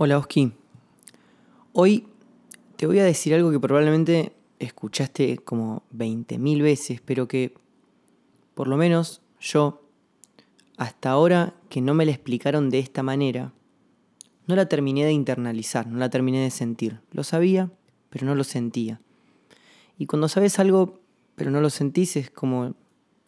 Hola Oski. Hoy te voy a decir algo que probablemente escuchaste como 20.000 veces, pero que por lo menos yo, hasta ahora que no me la explicaron de esta manera, no la terminé de internalizar, no la terminé de sentir. Lo sabía, pero no lo sentía. Y cuando sabes algo, pero no lo sentís, es como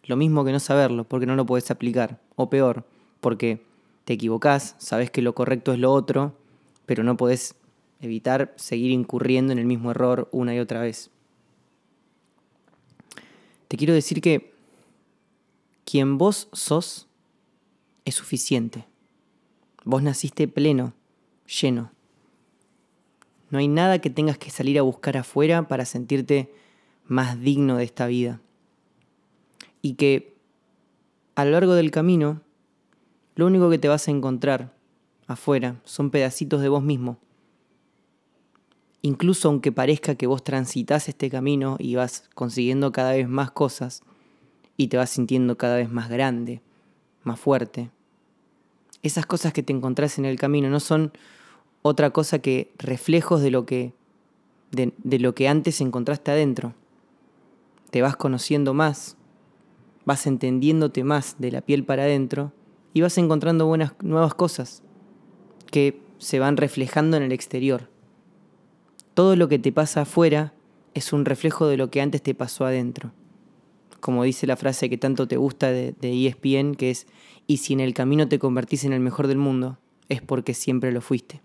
lo mismo que no saberlo, porque no lo podés aplicar. O peor, porque te equivocás, sabes que lo correcto es lo otro, pero no podés evitar seguir incurriendo en el mismo error una y otra vez. Te quiero decir que quien vos sos es suficiente. Vos naciste pleno, lleno. No hay nada que tengas que salir a buscar afuera para sentirte más digno de esta vida. Y que a lo largo del camino, lo único que te vas a encontrar afuera, son pedacitos de vos mismo. Incluso aunque parezca que vos transitas este camino y vas consiguiendo cada vez más cosas y te vas sintiendo cada vez más grande, más fuerte, esas cosas que te encontrás en el camino no son otra cosa que reflejos de lo que, de, de lo que antes encontraste adentro. Te vas conociendo más, vas entendiéndote más de la piel para adentro y vas encontrando buenas nuevas cosas que se van reflejando en el exterior. Todo lo que te pasa afuera es un reflejo de lo que antes te pasó adentro. Como dice la frase que tanto te gusta de, de ESPN, que es, y si en el camino te convertís en el mejor del mundo, es porque siempre lo fuiste.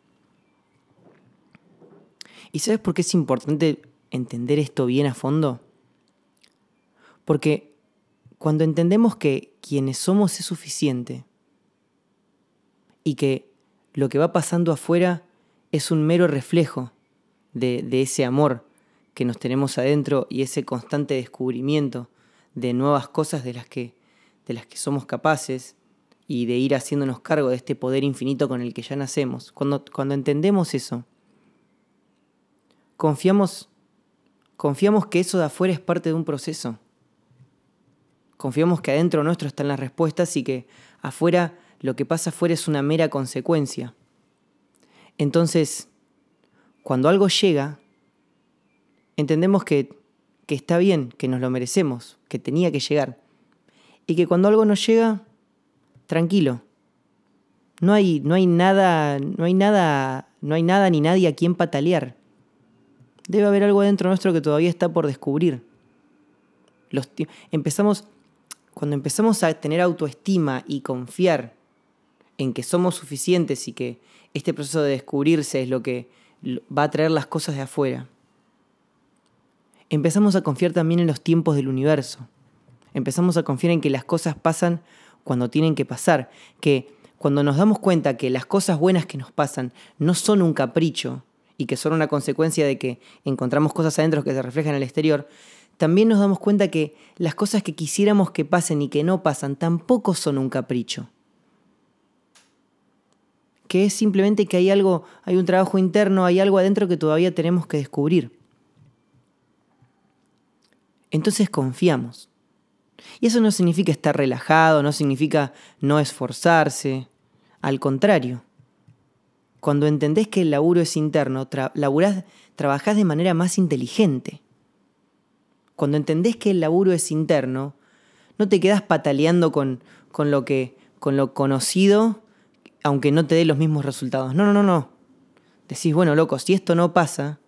¿Y sabes por qué es importante entender esto bien a fondo? Porque cuando entendemos que quienes somos es suficiente y que lo que va pasando afuera es un mero reflejo de, ese amor que nos tenemos adentro y ese constante descubrimiento de nuevas cosas de las que, de las que somos capaces y de ir haciéndonos cargo de este poder infinito con el que ya nacemos. Cuando, cuando entendemos eso, confiamos, confiamos que eso de afuera es parte de un proceso. Confiamos que adentro nuestro están las respuestas y que afuera lo que pasa afuera es una mera consecuencia. Entonces, cuando algo llega, entendemos que, que está bien, que nos lo merecemos, que tenía que llegar. Y que cuando algo nos llega, tranquilo. No hay, no hay nada, no hay nada, no hay nada ni nadie a quien patalear. Debe haber algo dentro nuestro que todavía está por descubrir. Los empezamos, cuando empezamos a tener autoestima y confiar en que somos suficientes y que este proceso de descubrirse es lo que va a traer las cosas de afuera. Empezamos a confiar también en los tiempos del universo. Empezamos a confiar en que las cosas pasan cuando tienen que pasar, que cuando nos damos cuenta que las cosas buenas que nos pasan no son un capricho y que son una consecuencia de que encontramos cosas adentro que se reflejan en el exterior, también nos damos cuenta que las cosas que quisiéramos que pasen y que no pasan tampoco son un capricho que es simplemente que hay algo, hay un trabajo interno, hay algo adentro que todavía tenemos que descubrir. Entonces confiamos. Y eso no significa estar relajado, no significa no esforzarse. Al contrario, cuando entendés que el laburo es interno, laburás, trabajás de manera más inteligente. Cuando entendés que el laburo es interno, no te quedás pataleando con, con, lo, que, con lo conocido aunque no te dé los mismos resultados. No, no, no, no. Decís, bueno, loco, si esto no pasa,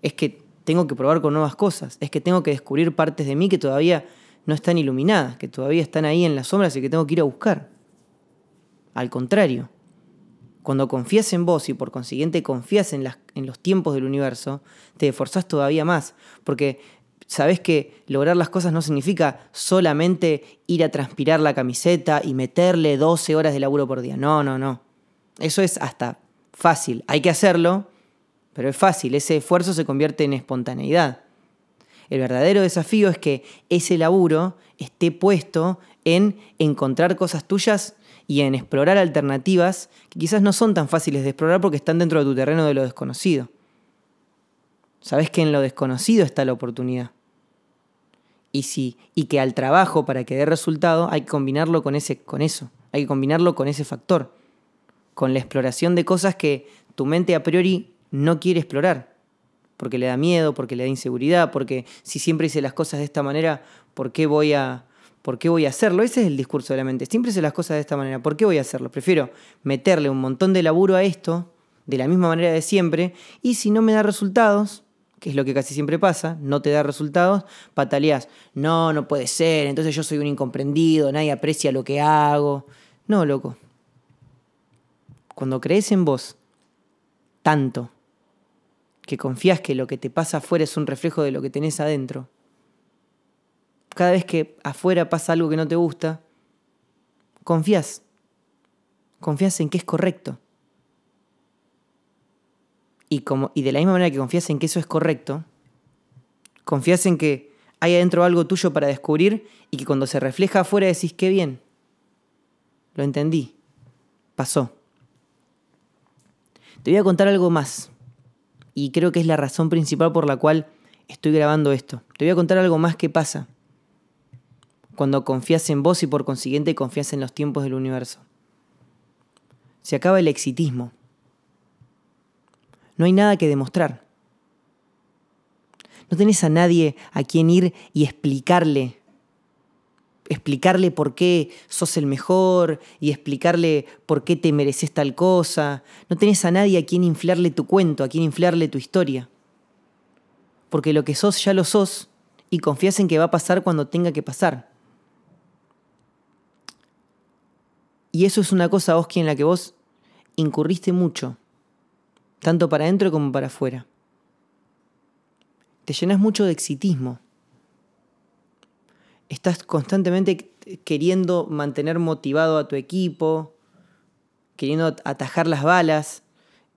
es que tengo que probar con nuevas cosas, es que tengo que descubrir partes de mí que todavía no están iluminadas, que todavía están ahí en las sombras y que tengo que ir a buscar. Al contrario, cuando confías en vos y por consiguiente confías en, en los tiempos del universo, te esforzás todavía más, porque sabes que lograr las cosas no significa solamente ir a transpirar la camiseta y meterle 12 horas de laburo por día. No, no, no. Eso es hasta fácil. Hay que hacerlo, pero es fácil. Ese esfuerzo se convierte en espontaneidad. El verdadero desafío es que ese laburo esté puesto en encontrar cosas tuyas y en explorar alternativas que quizás no son tan fáciles de explorar porque están dentro de tu terreno de lo desconocido. Sabes que en lo desconocido está la oportunidad y, si, y que al trabajo, para que dé resultado, hay que combinarlo con, ese, con eso, hay que combinarlo con ese factor, con la exploración de cosas que tu mente a priori no quiere explorar, porque le da miedo, porque le da inseguridad, porque si siempre hice las cosas de esta manera, ¿por qué voy a, por qué voy a hacerlo? Ese es el discurso de la mente. Siempre hice las cosas de esta manera, ¿por qué voy a hacerlo? Prefiero meterle un montón de laburo a esto, de la misma manera de siempre, y si no me da resultados, que es lo que casi siempre pasa, no te da resultados, pataleas, no, no puede ser, entonces yo soy un incomprendido, nadie aprecia lo que hago. No, loco. Cuando crees en vos tanto, que confías que lo que te pasa afuera es un reflejo de lo que tenés adentro, cada vez que afuera pasa algo que no te gusta, confías. Confías en que es correcto. Y, como, y de la misma manera que confías en que eso es correcto, confías en que hay adentro algo tuyo para descubrir y que cuando se refleja afuera decís, qué bien, lo entendí, pasó. Te voy a contar algo más, y creo que es la razón principal por la cual estoy grabando esto. Te voy a contar algo más que pasa cuando confías en vos y por consiguiente confías en los tiempos del universo. Se acaba el exitismo no hay nada que demostrar. No tenés a nadie a quien ir y explicarle, explicarle por qué sos el mejor y explicarle por qué te mereces tal cosa. No tenés a nadie a quien inflarle tu cuento, a quien inflarle tu historia. Porque lo que sos ya lo sos y confías en que va a pasar cuando tenga que pasar. Y eso es una cosa, Oski, en la que vos incurriste mucho tanto para adentro como para afuera. Te llenas mucho de exitismo. Estás constantemente queriendo mantener motivado a tu equipo, queriendo atajar las balas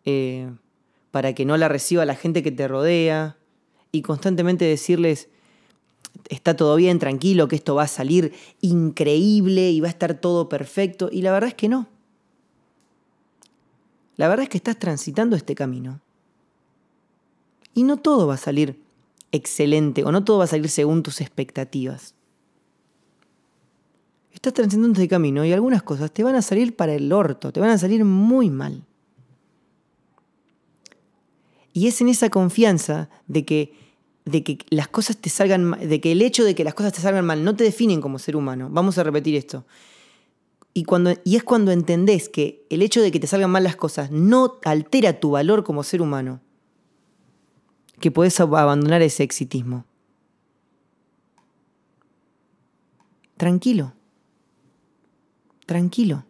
eh, para que no la reciba la gente que te rodea y constantemente decirles, está todo bien, tranquilo, que esto va a salir increíble y va a estar todo perfecto. Y la verdad es que no. La verdad es que estás transitando este camino. Y no todo va a salir excelente o no todo va a salir según tus expectativas. Estás transitando este camino y algunas cosas te van a salir para el orto, te van a salir muy mal. Y es en esa confianza de que, de que las cosas te salgan de que el hecho de que las cosas te salgan mal no te definen como ser humano. Vamos a repetir esto. Y, cuando, y es cuando entendés que el hecho de que te salgan mal las cosas no altera tu valor como ser humano, que podés abandonar ese exitismo. Tranquilo. Tranquilo.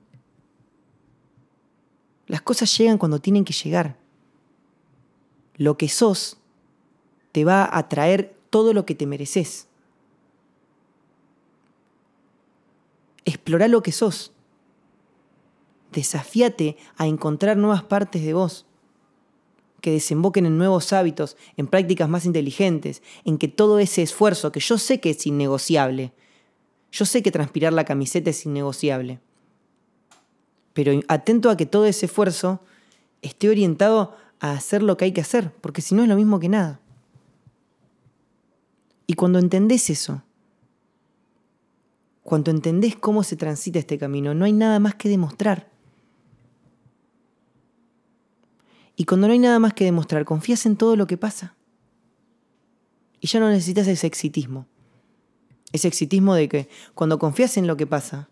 Las cosas llegan cuando tienen que llegar. Lo que sos te va a traer todo lo que te mereces. Explora lo que sos. Desafíate a encontrar nuevas partes de vos que desemboquen en nuevos hábitos, en prácticas más inteligentes, en que todo ese esfuerzo, que yo sé que es innegociable, yo sé que transpirar la camiseta es innegociable, pero atento a que todo ese esfuerzo esté orientado a hacer lo que hay que hacer, porque si no es lo mismo que nada. Y cuando entendés eso, cuando entendés cómo se transita este camino, no hay nada más que demostrar. Y cuando no hay nada más que demostrar, confías en todo lo que pasa. Y ya no necesitas ese exitismo. Ese exitismo de que cuando confías en lo que pasa,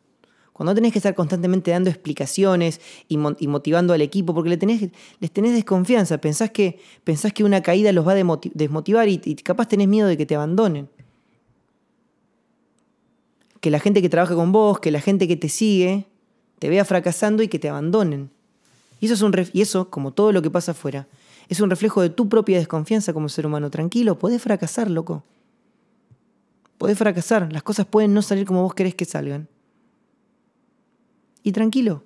cuando tenés que estar constantemente dando explicaciones y, motivando al equipo, porque le tenés, les tenés desconfianza, pensás que, pensás que una caída los va a desmotivar y capaz tenés miedo de que te abandonen que la gente que trabaja con vos, que la gente que te sigue, te vea fracasando y que te abandonen. Y eso, es un y eso, como todo lo que pasa afuera, es un reflejo de tu propia desconfianza como ser humano. Tranquilo, podés fracasar, loco. Podés fracasar, las cosas pueden no salir como vos querés que salgan. Y tranquilo,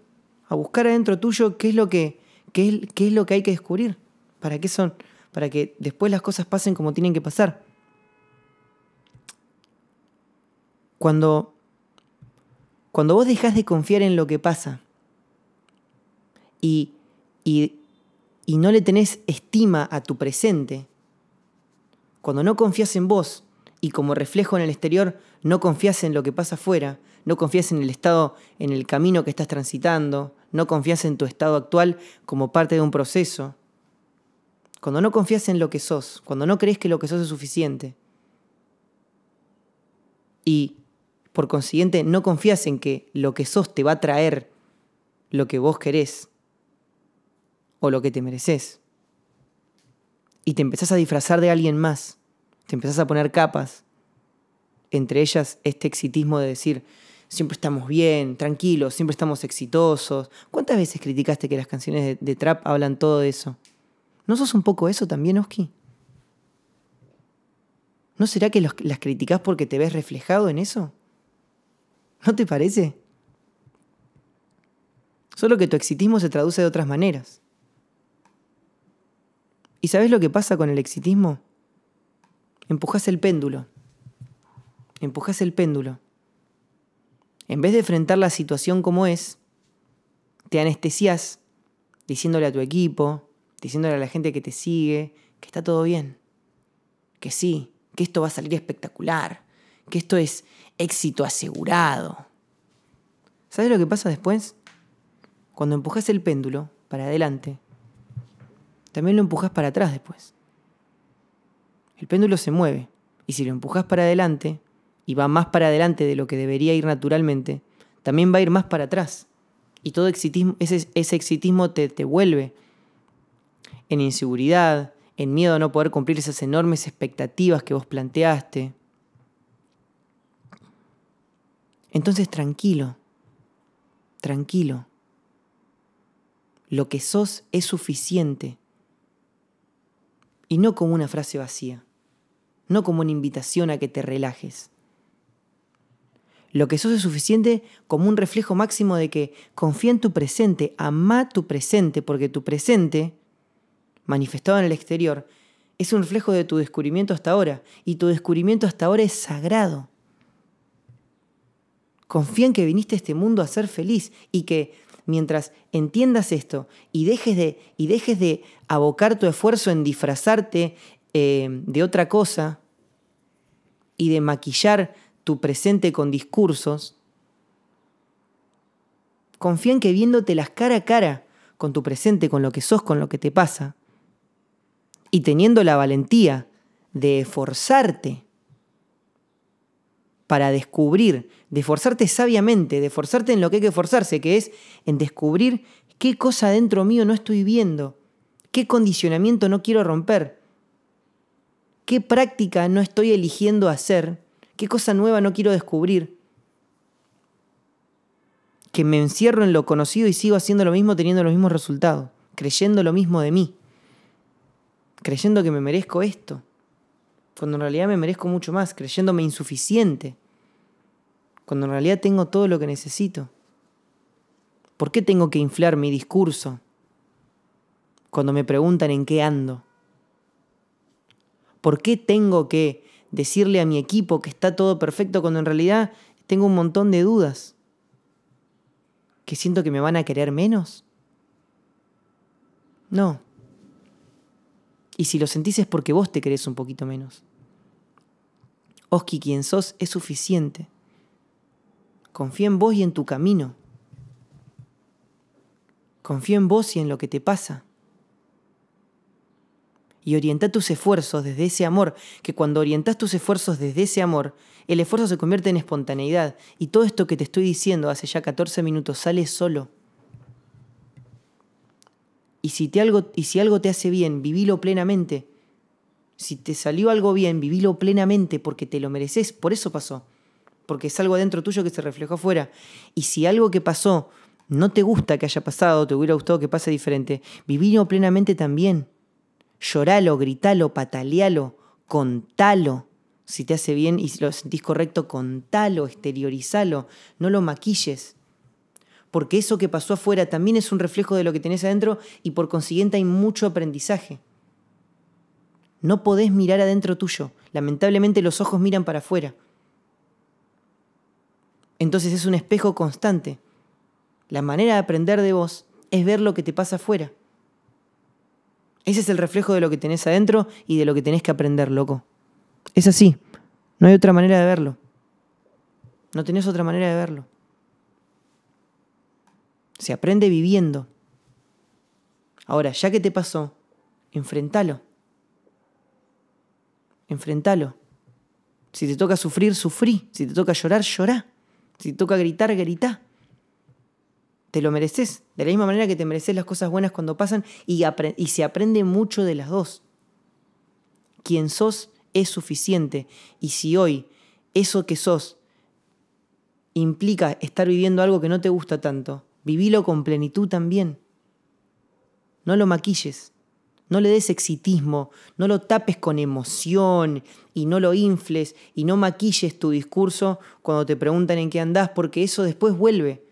a buscar adentro tuyo qué es lo que, qué es, qué es lo que hay que descubrir. ¿Para qué son? Para que después las cosas pasen como tienen que pasar. Cuando, cuando vos dejás de confiar en lo que pasa y, y, y no le tenés estima a tu presente, cuando no confías en vos y como reflejo en el exterior no confías en lo que pasa afuera, no confías en el estado, en el camino que estás transitando, no confías en tu estado actual como parte de un proceso, cuando no confías en lo que sos, cuando no crees que lo que sos es suficiente, y por consiguiente no confías en que lo que sos te va a traer lo que vos querés o lo que te mereces, y te empezás a disfrazar de alguien más, te empezás a poner capas, entre ellas este exitismo de decir, siempre estamos bien, tranquilos, siempre estamos exitosos. ¿Cuántas veces criticaste que las canciones de, trap hablan todo eso? ¿No sos un poco eso también, Oski? ¿No será que las criticás porque te ves reflejado en eso? ¿No te parece? Solo que tu exitismo se traduce de otras maneras. ¿Y sabes lo que pasa con el exitismo? Empujas el péndulo. Empujas el péndulo. En vez de enfrentar la situación como es, te anestesias diciéndole a tu equipo, diciéndole a la gente que te sigue, que está todo bien, que sí, que esto va a salir espectacular, que esto es éxito asegurado. ¿Sabes lo que pasa después? Cuando empujas el péndulo para adelante, también lo empujas para atrás después. El péndulo se mueve, y si lo empujas para adelante, y va más para adelante de lo que debería ir naturalmente, también va a ir más para atrás. Y todo exitismo, ese, ese exitismo te, te vuelve en inseguridad, en miedo a no poder cumplir esas enormes expectativas que vos planteaste. Entonces tranquilo, tranquilo. Lo que sos es suficiente. Y no como una frase vacía, no como una invitación a que te relajes. Lo que sos es suficiente como un reflejo máximo de que confía en tu presente, ama tu presente, porque tu presente, manifestado en el exterior, es un reflejo de tu descubrimiento hasta ahora, y tu descubrimiento hasta ahora es sagrado. Confía en que viniste a este mundo a ser feliz y que mientras entiendas esto y dejes de, y dejes de abocar tu esfuerzo en disfrazarte eh, de otra cosa y de maquillar tu presente con discursos, confía en que viéndote las cara a cara con tu presente, con lo que sos, con lo que te pasa, y teniendo la valentía de esforzarte para descubrir, de esforzarte sabiamente, de esforzarte en lo que hay que esforzarse, que es en descubrir qué cosa dentro mío no estoy viendo, qué condicionamiento no quiero romper, qué práctica no estoy eligiendo hacer ¿Qué cosa nueva no quiero descubrir? Que me encierro en lo conocido y sigo haciendo lo mismo teniendo los mismos resultados, creyendo lo mismo de mí, creyendo que me merezco esto, cuando en realidad me merezco mucho más, creyéndome insuficiente, cuando en realidad tengo todo lo que necesito. ¿Por qué tengo que inflar mi discurso cuando me preguntan en qué ando? ¿Por qué tengo que decirle a mi equipo que está todo perfecto cuando en realidad tengo un montón de dudas? ¿Que siento que me van a querer menos? No. Y si lo sentís es porque vos te querés un poquito menos. Oski, quien sos es suficiente. Confía en vos y en tu camino. Confía en vos y en lo que te pasa y orienta tus esfuerzos desde ese amor, que cuando orientas tus esfuerzos desde ese amor, el esfuerzo se convierte en espontaneidad y todo esto que te estoy diciendo hace ya 14 minutos sale solo. Y si, te algo, y si algo te hace bien, vivilo plenamente. Si te salió algo bien, vivilo plenamente porque te lo mereces, por eso pasó. Porque es algo adentro tuyo que se reflejó afuera. Y si algo que pasó no te gusta que haya pasado, te hubiera gustado que pase diferente, vivilo plenamente también lloralo, gritalo, patalealo, contalo. Si te hace bien y lo sentís correcto, contalo, exteriorizalo, no lo maquilles. Porque eso que pasó afuera también es un reflejo de lo que tenés adentro y por consiguiente hay mucho aprendizaje. No podés mirar adentro tuyo. Lamentablemente los ojos miran para afuera. Entonces es un espejo constante. La manera de aprender de vos es ver lo que te pasa afuera. Ese es el reflejo de lo que tenés adentro y de lo que tenés que aprender, loco. Es así. No hay otra manera de verlo. No tenés otra manera de verlo. Se aprende viviendo. Ahora, ya que te pasó, enfrentalo. Enfrentalo. Si te toca sufrir, sufrí. Si te toca llorar, llorá. Si te toca gritar, grita. Te lo mereces. De la misma manera que te mereces las cosas buenas cuando pasan y, y se aprende mucho de las dos. Quien sos es suficiente. Y si hoy eso que sos implica estar viviendo algo que no te gusta tanto, vivilo con plenitud también. No lo maquilles, no le des exitismo, no lo tapes con emoción y no lo infles y no maquilles tu discurso cuando te preguntan en qué andás, porque eso después vuelve.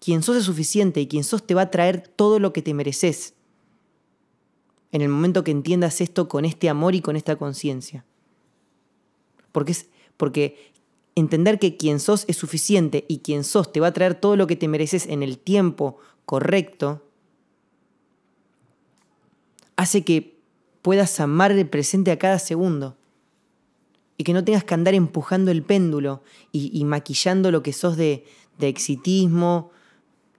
Quien sos es suficiente y quien sos te va a traer todo lo que te mereces. En el momento que entiendas esto con este amor y con esta conciencia. Porque, es, porque entender que quien sos es suficiente y quien sos te va a traer todo lo que te mereces en el tiempo correcto, hace que puedas amar el presente a cada segundo. Y que no tengas que andar empujando el péndulo y, maquillando lo que sos de, exitismo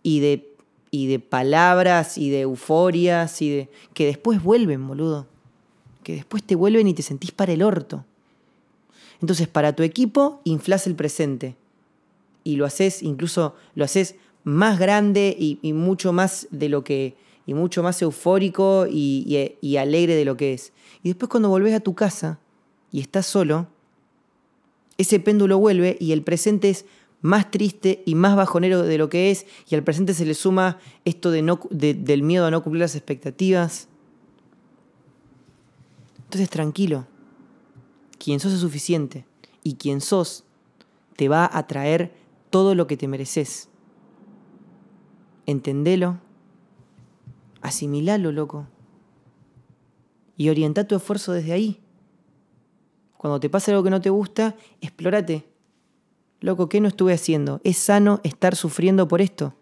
y de, y de palabras y de euforias y de. que después vuelven, boludo. Que después te vuelven y te sentís para el orto. Entonces, para tu equipo, inflas el presente. Y lo haces, incluso lo haces más grande y mucho más de lo que y mucho más eufórico y, alegre de lo que es. Y después cuando volvés a tu casa y estás solo, ese péndulo vuelve y el presente es más triste y más bajonero de lo que es, y al presente se le suma esto de no, del miedo a no cumplir las expectativas. Entonces tranquilo, quien sos es suficiente, y quien sos te va a traer todo lo que te mereces. Entendelo Asimilalo, loco. Y orienta tu esfuerzo desde ahí. Cuando te pase algo que no te gusta, explórate. Loco, ¿qué no estuve haciendo? Es sano estar sufriendo por esto.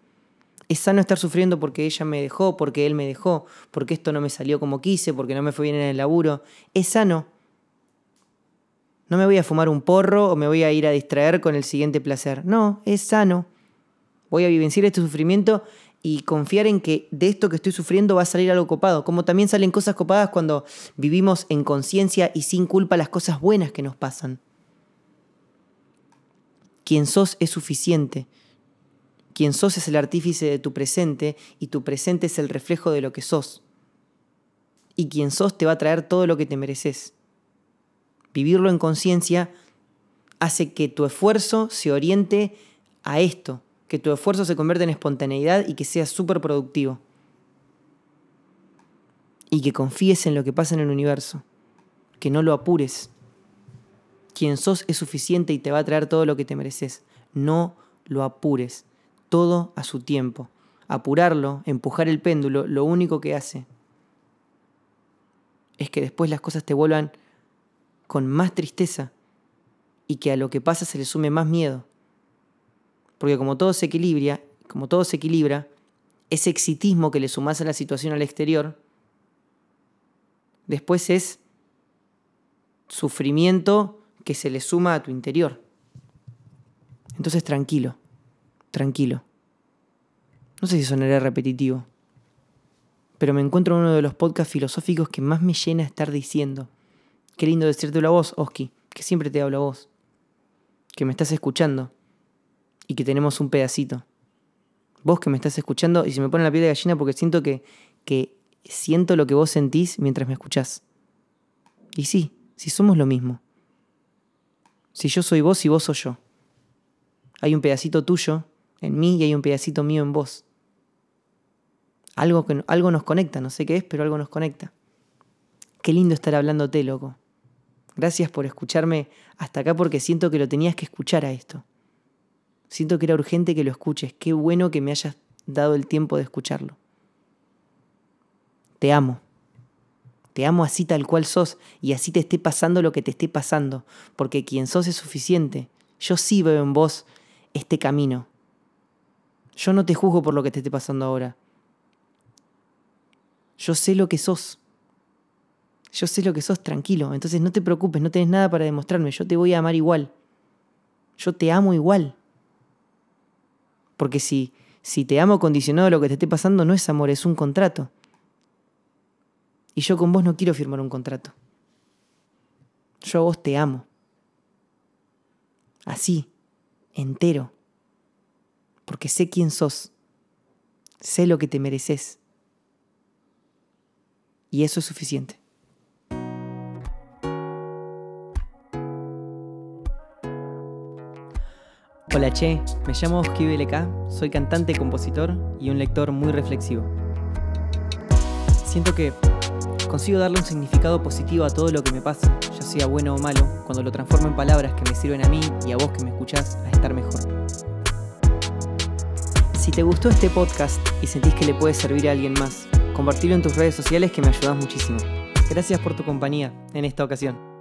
Es sano estar sufriendo porque ella me dejó, porque él me dejó, porque esto no me salió como quise, porque no me fue bien en el laburo. Es sano. No me voy a fumar un porro o me voy a ir a distraer con el siguiente placer. No, es sano. Voy a vivenciar este sufrimiento y confiar en que de esto que estoy sufriendo va a salir algo copado, como también salen cosas copadas cuando vivimos en conciencia y sin culpa las cosas buenas que nos pasan. Quien sos es suficiente. Quien sos es el artífice de tu presente y tu presente es el reflejo de lo que sos. Y quien sos te va a traer todo lo que te mereces. Vivirlo en conciencia hace que tu esfuerzo se oriente a esto, que tu esfuerzo se convierta en espontaneidad y que seas súper productivo. Y que confíes en lo que pasa en el universo, que no lo apures. Quien sos es suficiente y te va a traer todo lo que te mereces. No lo apures, todo a su tiempo. Apurarlo, empujar el péndulo, lo único que hace es que después las cosas te vuelvan con más tristeza y que a lo que pasa se le sume más miedo. Porque como todo se equilibra, como todo se equilibra, ese exitismo que le sumas a la situación al exterior, después es sufrimiento que se le suma a tu interior. Entonces tranquilo, tranquilo. No sé si sonará repetitivo, pero me encuentro en uno de los podcasts filosóficos que más me llena estar diciendo. Qué lindo decirte la voz, Oski, que siempre te hablo a vos, que me estás escuchando, y que tenemos un pedacito. Vos que me estás escuchando y se me pone la piel de gallina porque siento que, que siento lo que vos sentís mientras me escuchás. Y sí, si somos lo mismo. Si yo soy vos y vos soy yo. Hay un pedacito tuyo en mí y hay un pedacito mío en vos. Algo, que, algo nos conecta, no sé qué es, pero algo nos conecta. Qué lindo estar hablándote, loco. Gracias por escucharme hasta acá porque siento que lo tenías que escuchar a esto. Siento que era urgente que lo escuches. Qué bueno que me hayas dado el tiempo de escucharlo. Te amo. Te amo así tal cual sos y así te esté pasando lo que te esté pasando, porque quien sos es suficiente. Yo sí veo en vos este camino. Yo no te juzgo por lo que te esté pasando ahora. Yo sé lo que sos. Yo sé lo que sos, tranquilo. Entonces no te preocupes, no tenés nada para demostrarme. Yo te voy a amar igual. Yo te amo igual. Porque si, Si te amo condicionado a lo que te esté pasando, no es amor, es un contrato. Y yo con vos no quiero firmar un contrato. Yo a vos te amo. Así, entero. Porque sé quién sos. Sé lo que te mereces. Y eso es suficiente. Hola Che, me llamo Oski BLK, soy cantante, compositor y un lector muy reflexivo. Siento que consigo darle un significado positivo a todo lo que me pasa, ya sea bueno o malo, cuando lo transformo en palabras que me sirven a mí y a vos que me escuchás a estar mejor. Si te gustó este podcast y sentís que le puede servir a alguien más, compartirlo en tus redes sociales que me ayudas muchísimo. Gracias por tu compañía en esta ocasión.